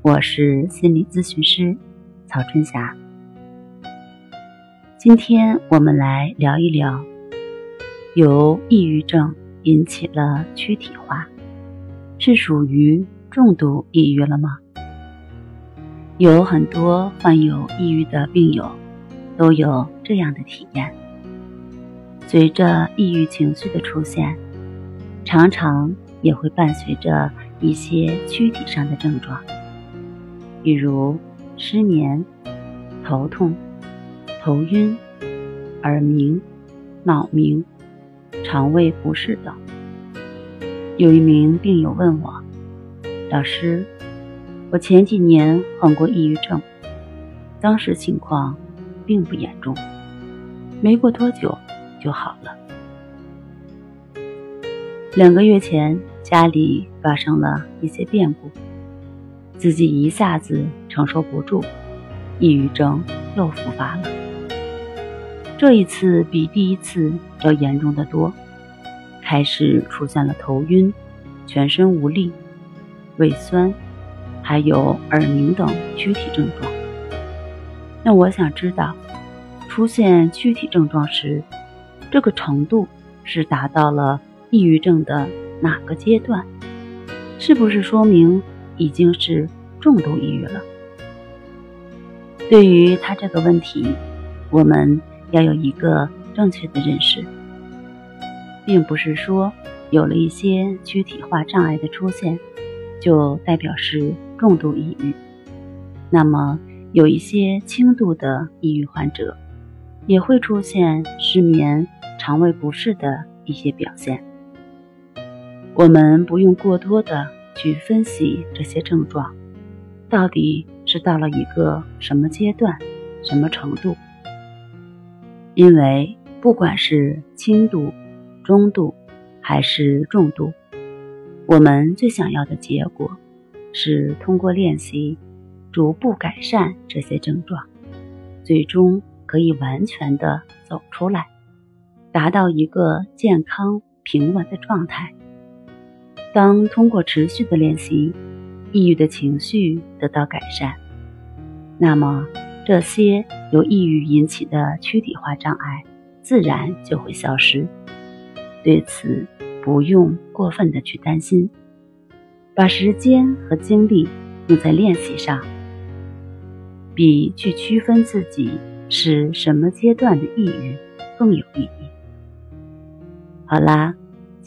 我是心理咨询师曹春霞。今天我们来聊一聊，由抑郁症引起了躯体化，是属于重度抑郁了吗？有很多患有抑郁的病友都有这样的体验。随着抑郁情绪的出现，常常也会伴随着一些躯体上的症状。比如失眠、头痛、头晕、耳鸣、脑鸣、肠胃不适等。有一名病友问我：“老师，我前几年患过抑郁症，当时情况并不严重，没过多久就好了。两个月前，家里发生了一些变故。”自己一下子承受不住，抑郁症又复发了。这一次比第一次要严重的多，开始出现了头晕、全身无力、胃酸，还有耳鸣等躯体症状。那我想知道，出现躯体症状时，这个程度是达到了抑郁症的哪个阶段？是不是说明？已经是重度抑郁了。对于他这个问题，我们要有一个正确的认识，并不是说有了一些躯体化障碍的出现，就代表是重度抑郁。那么，有一些轻度的抑郁患者，也会出现失眠、肠胃不适的一些表现。我们不用过多的。去分析这些症状，到底是到了一个什么阶段、什么程度？因为不管是轻度、中度还是重度，我们最想要的结果是通过练习，逐步改善这些症状，最终可以完全的走出来，达到一个健康平稳的状态。当通过持续的练习，抑郁的情绪得到改善，那么这些由抑郁引起的躯体化障碍自然就会消失。对此不用过分的去担心，把时间和精力用在练习上，比去区分自己是什么阶段的抑郁更有意义。好啦。